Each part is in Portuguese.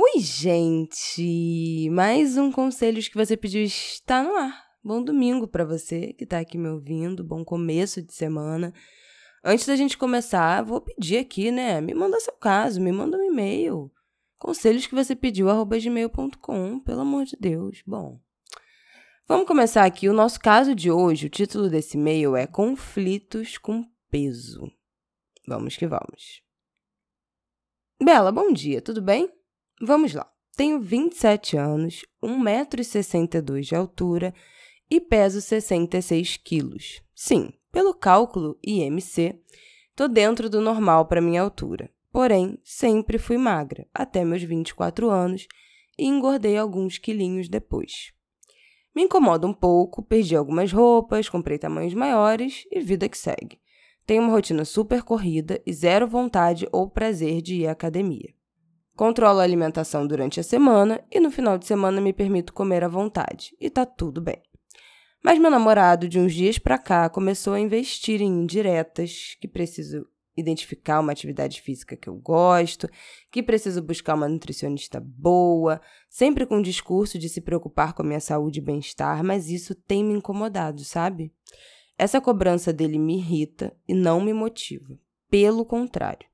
Oi, gente! Mais um Conselhos que você pediu está no ar. Bom domingo para você que tá aqui me ouvindo, bom começo de semana. Antes da gente começar, vou pedir aqui, né? Me manda seu caso, me manda um e-mail. Conselhos que você pediu, arroba gmail.com, pelo amor de Deus. Bom, Vamos começar aqui. O nosso caso de hoje, o título desse e-mail é Conflitos com Peso. Vamos que vamos. Bela, bom dia, tudo bem? Vamos lá. Tenho 27 anos, 1,62m de altura e peso 66 quilos. Sim, pelo cálculo IMC, tô dentro do normal para minha altura. Porém, sempre fui magra, até meus 24 anos, e engordei alguns quilinhos depois. Me incomoda um pouco, perdi algumas roupas, comprei tamanhos maiores e vida que segue. Tenho uma rotina super corrida e zero vontade ou prazer de ir à academia. Controlo a alimentação durante a semana e no final de semana me permito comer à vontade, e tá tudo bem. Mas meu namorado, de uns dias pra cá, começou a investir em indiretas que preciso identificar uma atividade física que eu gosto, que preciso buscar uma nutricionista boa, sempre com o discurso de se preocupar com a minha saúde e bem-estar, mas isso tem me incomodado, sabe? Essa cobrança dele me irrita e não me motiva. Pelo contrário.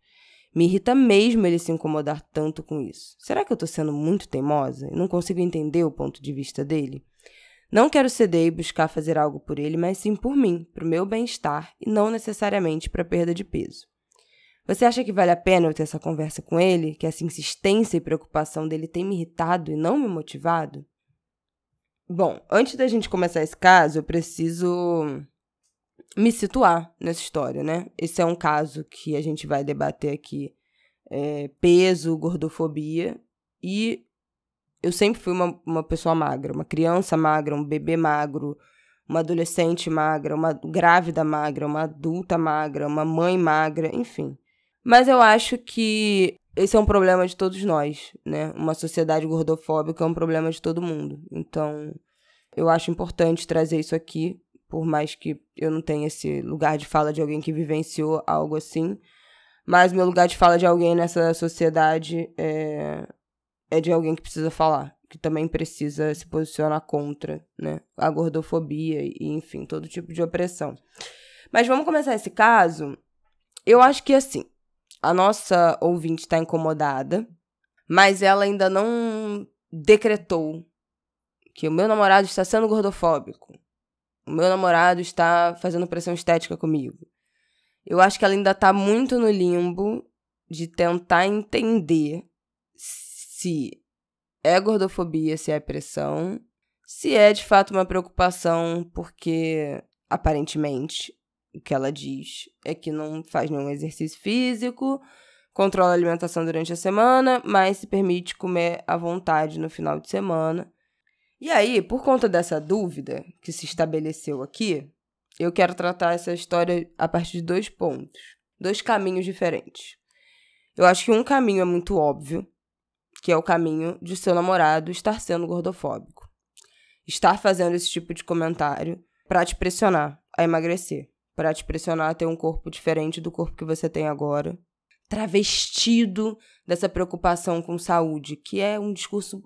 Me irrita mesmo ele se incomodar tanto com isso. Será que eu tô sendo muito teimosa e não consigo entender o ponto de vista dele? Não quero ceder e buscar fazer algo por ele, mas sim por mim, para o meu bem-estar e não necessariamente para perda de peso. Você acha que vale a pena eu ter essa conversa com ele? Que essa insistência e preocupação dele tem me irritado e não me motivado? Bom, antes da gente começar esse caso, eu preciso me situar nessa história, né? Esse é um caso que a gente vai debater aqui: é, peso, gordofobia. E eu sempre fui uma, uma pessoa magra, uma criança magra, um bebê magro, uma adolescente magra, uma grávida magra, uma adulta magra, uma mãe magra, enfim. Mas eu acho que esse é um problema de todos nós, né? Uma sociedade gordofóbica é um problema de todo mundo. Então, eu acho importante trazer isso aqui, por mais que eu não tenha esse lugar de fala de alguém que vivenciou algo assim. Mas meu lugar de fala de alguém nessa sociedade é, é de alguém que precisa falar, que também precisa se posicionar contra, né? A gordofobia e, enfim, todo tipo de opressão. Mas vamos começar esse caso. Eu acho que assim, a nossa ouvinte está incomodada, mas ela ainda não decretou que o meu namorado está sendo gordofóbico. O meu namorado está fazendo pressão estética comigo. Eu acho que ela ainda está muito no limbo de tentar entender se é gordofobia, se é pressão, se é de fato uma preocupação, porque aparentemente o que ela diz é que não faz nenhum exercício físico, controla a alimentação durante a semana, mas se permite comer à vontade no final de semana. E aí, por conta dessa dúvida que se estabeleceu aqui, eu quero tratar essa história a partir de dois pontos, dois caminhos diferentes. Eu acho que um caminho é muito óbvio, que é o caminho de seu namorado estar sendo gordofóbico. Estar fazendo esse tipo de comentário para te pressionar a emagrecer para te pressionar a ter um corpo diferente do corpo que você tem agora. Travestido dessa preocupação com saúde, que é um discurso,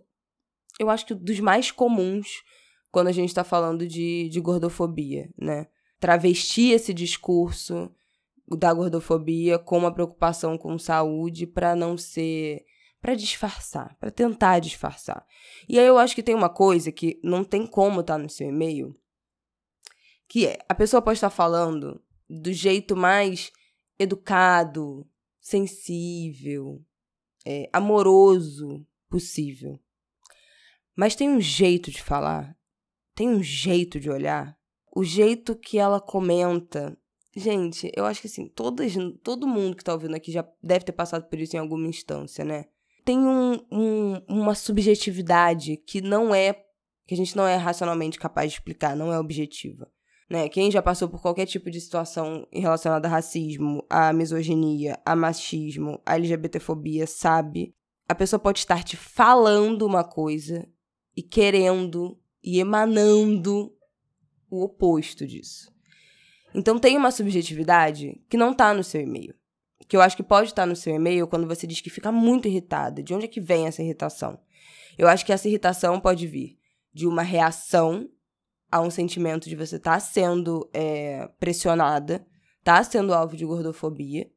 eu acho que dos mais comuns quando a gente está falando de, de gordofobia, né? Travestir esse discurso da gordofobia com uma preocupação com saúde para não ser para disfarçar, para tentar disfarçar. E aí eu acho que tem uma coisa que não tem como estar tá no seu e-mail, que é, a pessoa pode estar falando do jeito mais educado, sensível, é, amoroso possível. Mas tem um jeito de falar, tem um jeito de olhar, o jeito que ela comenta gente, eu acho que assim, todas, todo mundo que tá ouvindo aqui já deve ter passado por isso em alguma instância, né? Tem um, um, uma subjetividade que não é. que a gente não é racionalmente capaz de explicar, não é objetiva. Né? Quem já passou por qualquer tipo de situação relacionada a racismo, a misoginia, a machismo, a LGBTfobia, sabe? A pessoa pode estar te falando uma coisa e querendo e emanando o oposto disso. Então tem uma subjetividade que não tá no seu e-mail. Que eu acho que pode estar no seu e-mail quando você diz que fica muito irritada. De onde é que vem essa irritação? Eu acho que essa irritação pode vir de uma reação a um sentimento de você estar tá sendo é, pressionada, tá sendo alvo de gordofobia.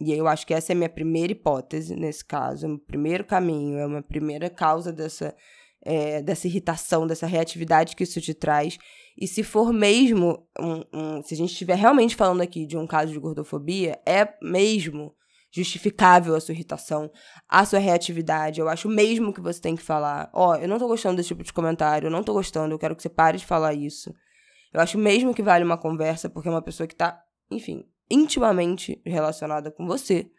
E eu acho que essa é a minha primeira hipótese nesse caso, é o meu primeiro caminho, é uma primeira causa dessa, é, dessa irritação, dessa reatividade que isso te traz. E se for mesmo, um, um, se a gente estiver realmente falando aqui de um caso de gordofobia, é mesmo justificável a sua irritação, a sua reatividade. Eu acho mesmo que você tem que falar: Ó, oh, eu não tô gostando desse tipo de comentário, eu não tô gostando, eu quero que você pare de falar isso. Eu acho mesmo que vale uma conversa, porque é uma pessoa que tá, enfim, intimamente relacionada com você.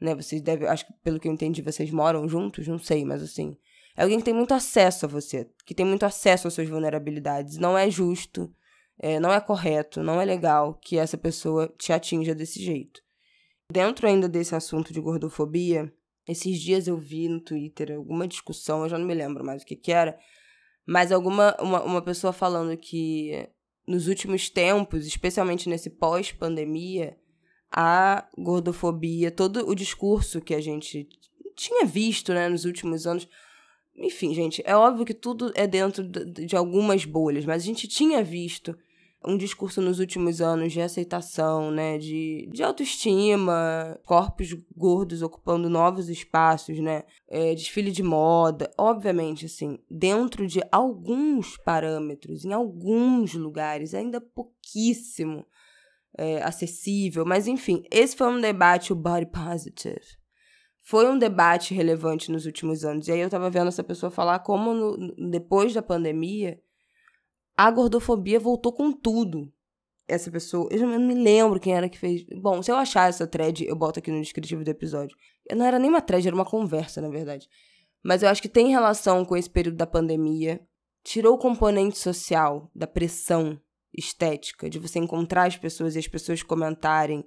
Né? Vocês devem, acho que pelo que eu entendi, vocês moram juntos, não sei, mas assim. É alguém que tem muito acesso a você, que tem muito acesso às suas vulnerabilidades. Não é justo, é, não é correto, não é legal que essa pessoa te atinja desse jeito. Dentro ainda desse assunto de gordofobia, esses dias eu vi no Twitter alguma discussão, eu já não me lembro mais o que, que era, mas alguma uma, uma pessoa falando que nos últimos tempos, especialmente nesse pós-pandemia, a gordofobia, todo o discurso que a gente tinha visto né, nos últimos anos. Enfim, gente, é óbvio que tudo é dentro de algumas bolhas, mas a gente tinha visto um discurso nos últimos anos de aceitação, né, de, de autoestima, corpos gordos ocupando novos espaços, né, é, desfile de moda, obviamente, assim, dentro de alguns parâmetros, em alguns lugares, ainda pouquíssimo é, acessível, mas enfim, esse foi um debate, o body positive, foi um debate relevante nos últimos anos, e aí eu tava vendo essa pessoa falar como no, depois da pandemia a gordofobia voltou com tudo. Essa pessoa, eu não me lembro quem era que fez. Bom, se eu achar essa thread, eu boto aqui no descritivo do episódio. Não era nem uma thread, era uma conversa, na verdade. Mas eu acho que tem relação com esse período da pandemia. Tirou o componente social da pressão estética, de você encontrar as pessoas e as pessoas comentarem.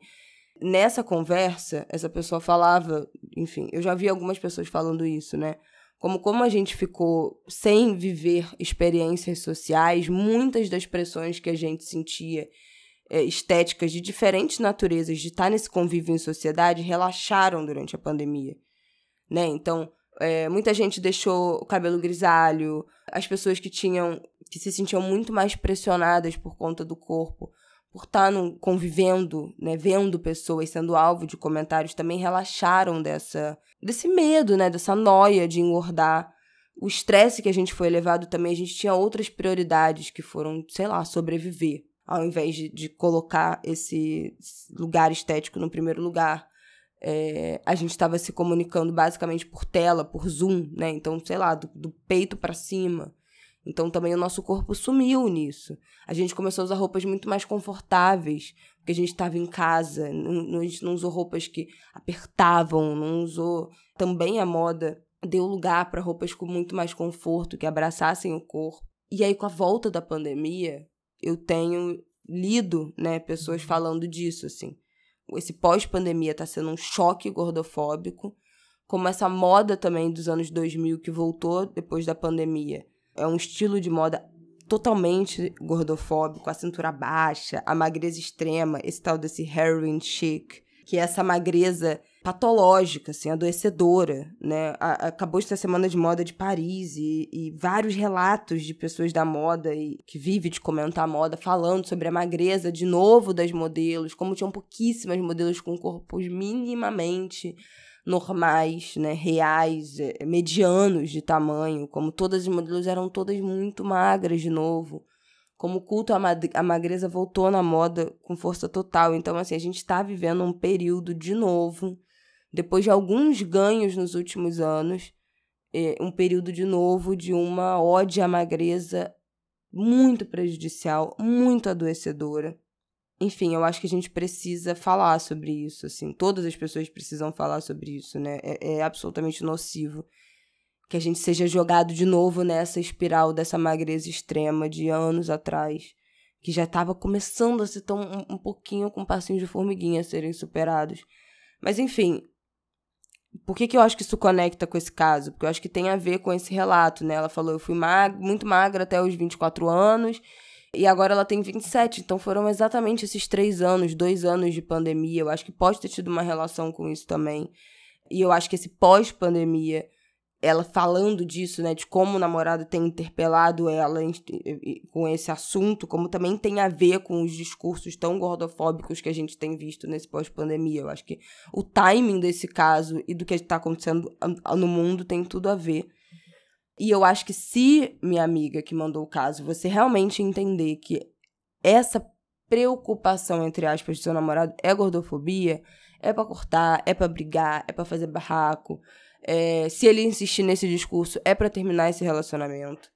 Nessa conversa, essa pessoa falava, enfim, eu já vi algumas pessoas falando isso, né? como como a gente ficou sem viver experiências sociais, muitas das pressões que a gente sentia é, estéticas de diferentes naturezas de estar nesse convívio em sociedade relaxaram durante a pandemia, né? Então, é, muita gente deixou o cabelo grisalho, as pessoas que tinham que se sentiam muito mais pressionadas por conta do corpo, por estar no, convivendo, né, vendo pessoas sendo alvo de comentários, também relaxaram dessa desse medo, né, dessa noia de engordar. O estresse que a gente foi levado também, a gente tinha outras prioridades que foram, sei lá, sobreviver, ao invés de, de colocar esse lugar estético no primeiro lugar. É, a gente estava se comunicando basicamente por tela, por Zoom, né? Então, sei lá, do, do peito para cima. Então também o nosso corpo sumiu nisso. A gente começou a usar roupas muito mais confortáveis, porque a gente estava em casa, não, a gente não usou roupas que apertavam, não usou. Também a moda deu lugar para roupas com muito mais conforto, que abraçassem o corpo. E aí, com a volta da pandemia, eu tenho lido, né, pessoas falando disso, assim. Esse pós-pandemia está sendo um choque gordofóbico, como essa moda também dos anos 2000 que voltou depois da pandemia é um estilo de moda totalmente gordofóbico, a cintura baixa, a magreza extrema, esse tal desse heroin chic, que é essa magreza patológica, assim, adoecedora, né? A, acabou de a Semana de Moda de Paris e, e, vários relatos de pessoas da moda e que vivem de comentar moda falando sobre a magreza de novo das modelos, como tinham pouquíssimas modelos com corpos minimamente normais, né, reais, é, medianos de tamanho, como todas as modelos eram todas muito magras de novo, como o culto à magreza voltou na moda com força total. Então, assim, a gente está vivendo um período de novo, depois de alguns ganhos nos últimos anos, é, um período de novo de uma ode à magreza muito prejudicial, muito adoecedora. enfim, eu acho que a gente precisa falar sobre isso, assim. Todas as pessoas precisam falar sobre isso, né? É, é absolutamente nocivo que a gente seja jogado de novo nessa espiral dessa magreza extrema de anos atrás, que já estava começando a ser tão um, um pouquinho com um passinho de formiguinha serem superados. Mas enfim, por que, que eu acho que isso conecta com esse caso? Porque eu acho que tem a ver com esse relato, né? Ela falou: eu fui mag muito magra até os 24 anos e agora ela tem 27, então foram exatamente esses três anos, dois anos de pandemia. Eu acho que pode ter tido uma relação com isso também. E eu acho que esse pós-pandemia, ela falando disso, né, de como o namorado tem interpelado ela com esse assunto, como também tem a ver com os discursos tão gordofóbicos que a gente tem visto nesse pós-pandemia. Eu acho que o timing desse caso e do que está acontecendo no mundo tem tudo a ver. E eu acho que se minha amiga que mandou o caso, você realmente entender que essa preocupação, entre aspas, do seu namorado é gordofobia, é para cortar, é para brigar, é para fazer barraco. É, se ele insistir nesse discurso, é para terminar esse relacionamento.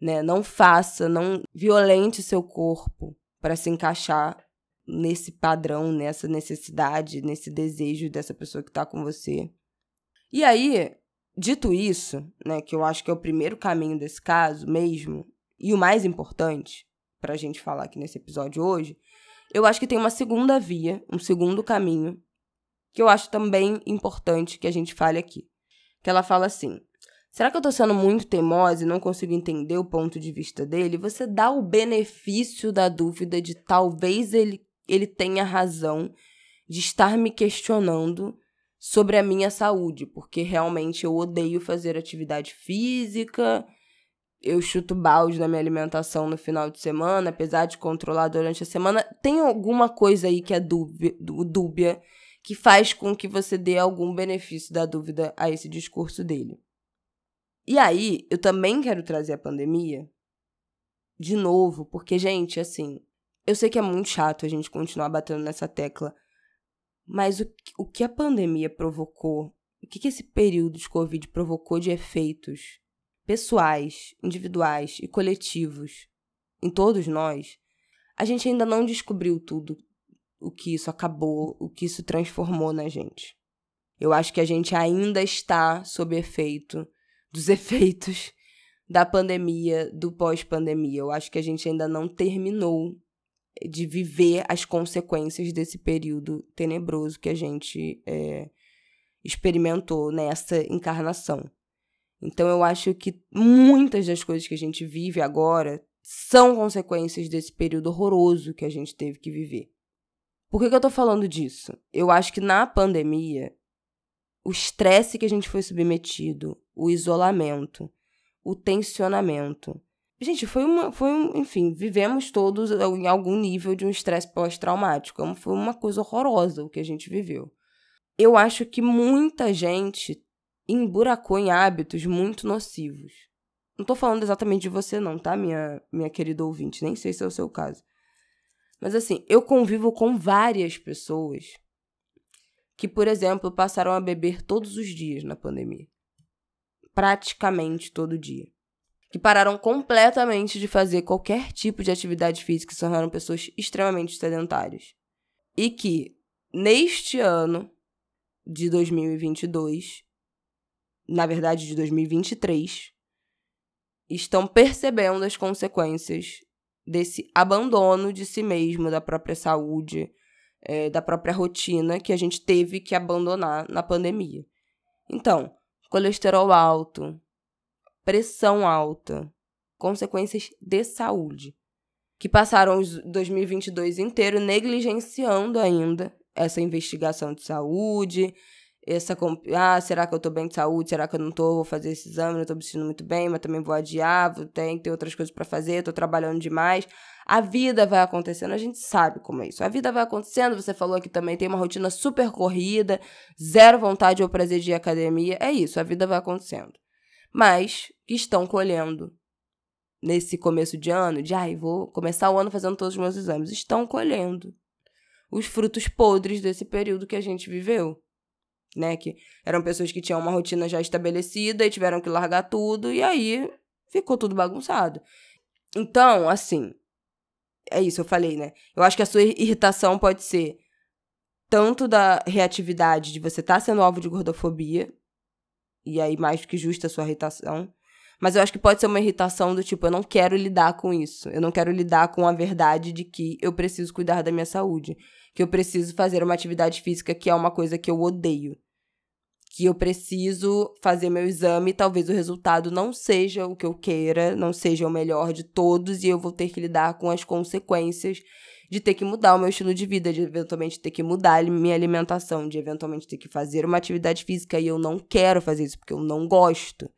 Né? Não faça, não violente seu corpo para se encaixar nesse padrão, nessa necessidade, nesse desejo dessa pessoa que tá com você. E aí, Dito isso, né, que eu acho que é o primeiro caminho desse caso mesmo, e o mais importante para a gente falar aqui nesse episódio hoje, eu acho que tem uma segunda via, um segundo caminho, que eu acho também importante que a gente fale aqui. Que ela fala assim: será que eu tô sendo muito teimosa e não consigo entender o ponto de vista dele? Você dá o benefício da dúvida de talvez ele, ele tenha razão de estar me questionando sobre a minha saúde, porque realmente eu odeio fazer atividade física. Eu chuto balde na minha alimentação no final de semana, apesar de controlar durante a semana. Tem alguma coisa aí que é dúbia, dúbia que faz com que você dê algum benefício da dúvida a esse discurso dele. E aí, eu também quero trazer a pandemia de novo, porque, gente, assim, eu sei que é muito chato a gente continuar batendo nessa tecla, mas o, o que a pandemia provocou, o que, que esse período de Covid provocou de efeitos pessoais, individuais e coletivos em todos nós, a gente ainda não descobriu tudo o que isso acabou, o que isso transformou na gente. Eu acho que a gente ainda está sob efeito dos efeitos da pandemia, do pós-pandemia. Eu acho que a gente ainda não terminou de viver as consequências desse período tenebroso que a gente é, experimentou nessa encarnação. Então eu acho que muitas das coisas que a gente vive agora são consequências desse período horroroso que a gente teve que viver. Por que, que eu tô falando disso? Eu acho que na pandemia, o estresse que a gente foi submetido, o isolamento, o tensionamento, Gente, foi uma. Foi um, enfim, vivemos todos em algum nível de um estresse pós-traumático. É foi uma coisa horrorosa o que a gente viveu. Eu acho que muita gente emburacou em hábitos muito nocivos. Não tô falando exatamente de você, não, tá, minha, minha querida ouvinte? Nem sei se é o seu caso. Mas assim, eu convivo com várias pessoas que, por exemplo, passaram a beber todos os dias na pandemia. Praticamente todo dia que pararam completamente de fazer qualquer tipo de atividade física e se tornaram pessoas extremamente sedentárias. E que, neste ano de 2022, na verdade de 2023, estão percebendo as consequências desse abandono de si mesmo, da própria saúde, é, da própria rotina que a gente teve que abandonar na pandemia. Então, colesterol alto, pressão alta, consequências de saúde, que passaram os 2022 inteiro negligenciando ainda essa investigação de saúde, essa ah, será que eu tô bem de saúde? Será que eu não tô? Vou fazer esse exame, não tô me sentindo muito bem, mas também vou adiar, vou, que ter outras coisas para fazer, tô trabalhando demais. A vida vai acontecendo, a gente sabe como é isso. A vida vai acontecendo, você falou que também tem uma rotina super corrida, zero vontade ou prazer de ir à academia. É isso, a vida vai acontecendo mas que estão colhendo nesse começo de ano, de ai, vou começar o ano fazendo todos os meus exames, estão colhendo os frutos podres desse período que a gente viveu. Né, que eram pessoas que tinham uma rotina já estabelecida e tiveram que largar tudo, e aí ficou tudo bagunçado. Então, assim, é isso, eu falei, né? Eu acho que a sua irritação pode ser tanto da reatividade de você estar tá sendo alvo de gordofobia, e aí mais do que justa a sua irritação, mas eu acho que pode ser uma irritação do tipo, eu não quero lidar com isso. Eu não quero lidar com a verdade de que eu preciso cuidar da minha saúde. Que eu preciso fazer uma atividade física que é uma coisa que eu odeio. Que eu preciso fazer meu exame talvez o resultado não seja o que eu queira, não seja o melhor de todos e eu vou ter que lidar com as consequências de ter que mudar o meu estilo de vida, de eventualmente ter que mudar minha alimentação, de eventualmente ter que fazer uma atividade física e eu não quero fazer isso porque eu não gosto.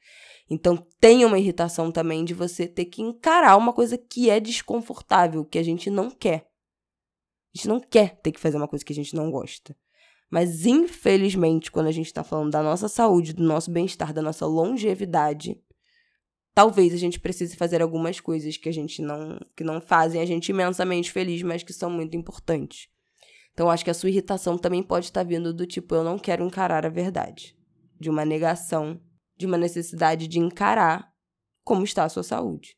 Então tem uma irritação também de você ter que encarar uma coisa que é desconfortável, que a gente não quer. A gente não quer ter que fazer uma coisa que a gente não gosta. Mas infelizmente, quando a gente está falando da nossa saúde, do nosso bem-estar, da nossa longevidade, talvez a gente precise fazer algumas coisas que a gente não que não fazem a gente imensamente feliz, mas que são muito importantes. Então acho que a sua irritação também pode estar vindo do tipo eu não quero encarar a verdade, de uma negação de uma necessidade de encarar como está a sua saúde.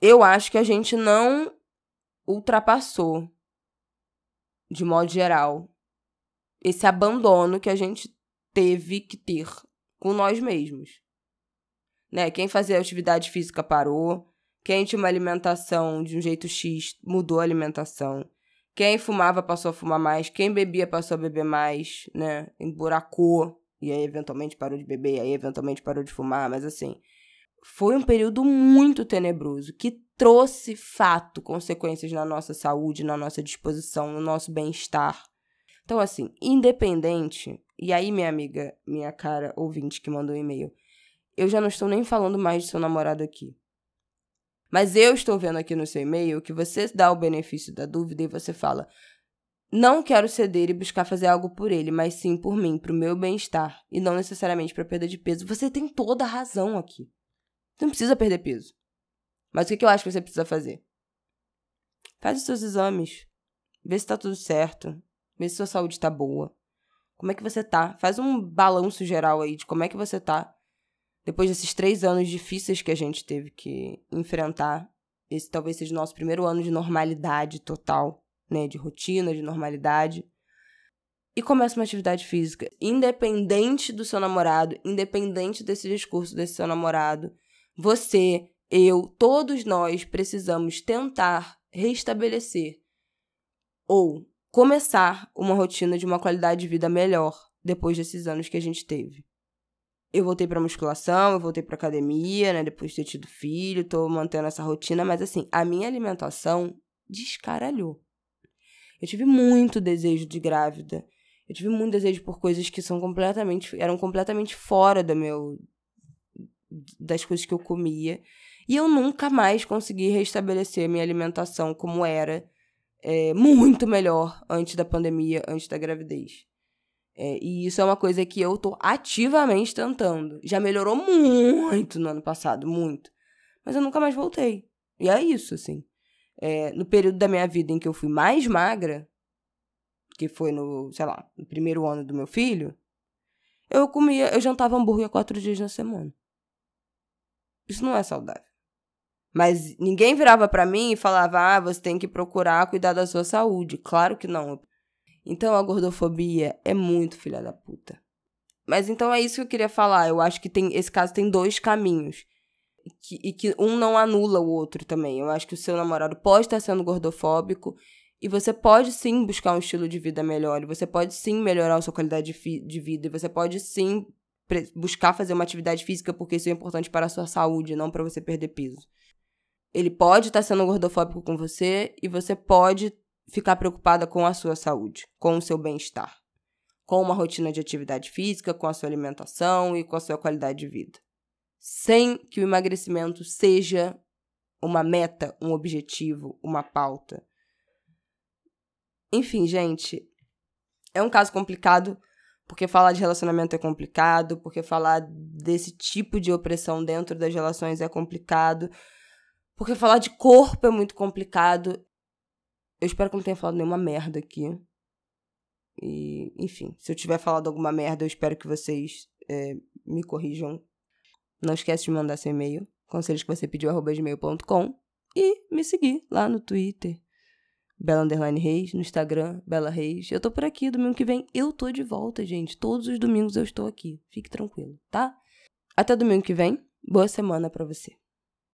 Eu acho que a gente não ultrapassou, de modo geral, esse abandono que a gente teve que ter com nós mesmos. Né? Quem fazia atividade física parou, quem tinha uma alimentação de um jeito X mudou a alimentação. Quem fumava passou a fumar mais, quem bebia passou a beber mais, né? Emburacou e aí, eventualmente, parou de beber, e aí, eventualmente, parou de fumar, mas assim. Foi um período muito tenebroso que trouxe fato, consequências na nossa saúde, na nossa disposição, no nosso bem-estar. Então, assim, independente. E aí, minha amiga, minha cara ouvinte que mandou um e-mail, eu já não estou nem falando mais de seu namorado aqui. Mas eu estou vendo aqui no seu e-mail que você dá o benefício da dúvida e você fala: não quero ceder e buscar fazer algo por ele, mas sim por mim, para o meu bem-estar, e não necessariamente para perda de peso. Você tem toda a razão aqui. Você não precisa perder peso. Mas o que eu acho que você precisa fazer? Faz os seus exames. Vê se está tudo certo. Vê se sua saúde está boa. Como é que você tá? Faz um balanço geral aí de como é que você tá depois desses três anos difíceis que a gente teve que enfrentar. Esse talvez seja o nosso primeiro ano de normalidade total né, de rotina, de normalidade. E começa uma atividade física, independente do seu namorado, independente desse discurso desse seu namorado. Você, eu, todos nós precisamos tentar restabelecer ou começar uma rotina de uma qualidade de vida melhor depois desses anos que a gente teve. Eu voltei para musculação, eu voltei para academia, né, depois de ter tido filho, tô mantendo essa rotina, mas assim, a minha alimentação descaralhou. Eu tive muito desejo de grávida. Eu tive muito desejo por coisas que são completamente eram completamente fora do meu das coisas que eu comia. E eu nunca mais consegui restabelecer minha alimentação como era é, muito melhor antes da pandemia, antes da gravidez. É, e isso é uma coisa que eu tô ativamente tentando. Já melhorou muito no ano passado, muito. Mas eu nunca mais voltei. E é isso, assim é, no período da minha vida em que eu fui mais magra, que foi no, sei lá, no primeiro ano do meu filho, eu comia, eu jantava hambúrguer quatro dias na semana. Isso não é saudável. Mas ninguém virava para mim e falava: "Ah, você tem que procurar cuidar da sua saúde". Claro que não. Então a gordofobia é muito filha da puta. Mas então é isso que eu queria falar. Eu acho que tem esse caso tem dois caminhos que, e que um não anula o outro também. Eu acho que o seu namorado pode estar sendo gordofóbico e você pode sim buscar um estilo de vida melhor, e você pode sim melhorar a sua qualidade de, de vida, e você pode sim buscar fazer uma atividade física porque isso é importante para a sua saúde, não para você perder peso. Ele pode estar sendo gordofóbico com você e você pode ficar preocupada com a sua saúde, com o seu bem-estar, com uma rotina de atividade física, com a sua alimentação e com a sua qualidade de vida sem que o emagrecimento seja uma meta, um objetivo, uma pauta. Enfim, gente, é um caso complicado, porque falar de relacionamento é complicado, porque falar desse tipo de opressão dentro das relações é complicado, porque falar de corpo é muito complicado. Eu espero que eu não tenha falado nenhuma merda aqui. E, enfim, se eu tiver falado alguma merda, eu espero que vocês é, me corrijam não esquece de mandar seu e-mail, conselhos que você pediu, arroba gmail.com. e me seguir lá no Twitter, Bela Underline Reis, no Instagram, Bela Reis. Eu tô por aqui, domingo que vem eu tô de volta, gente. Todos os domingos eu estou aqui. Fique tranquilo, tá? Até domingo que vem. Boa semana para você.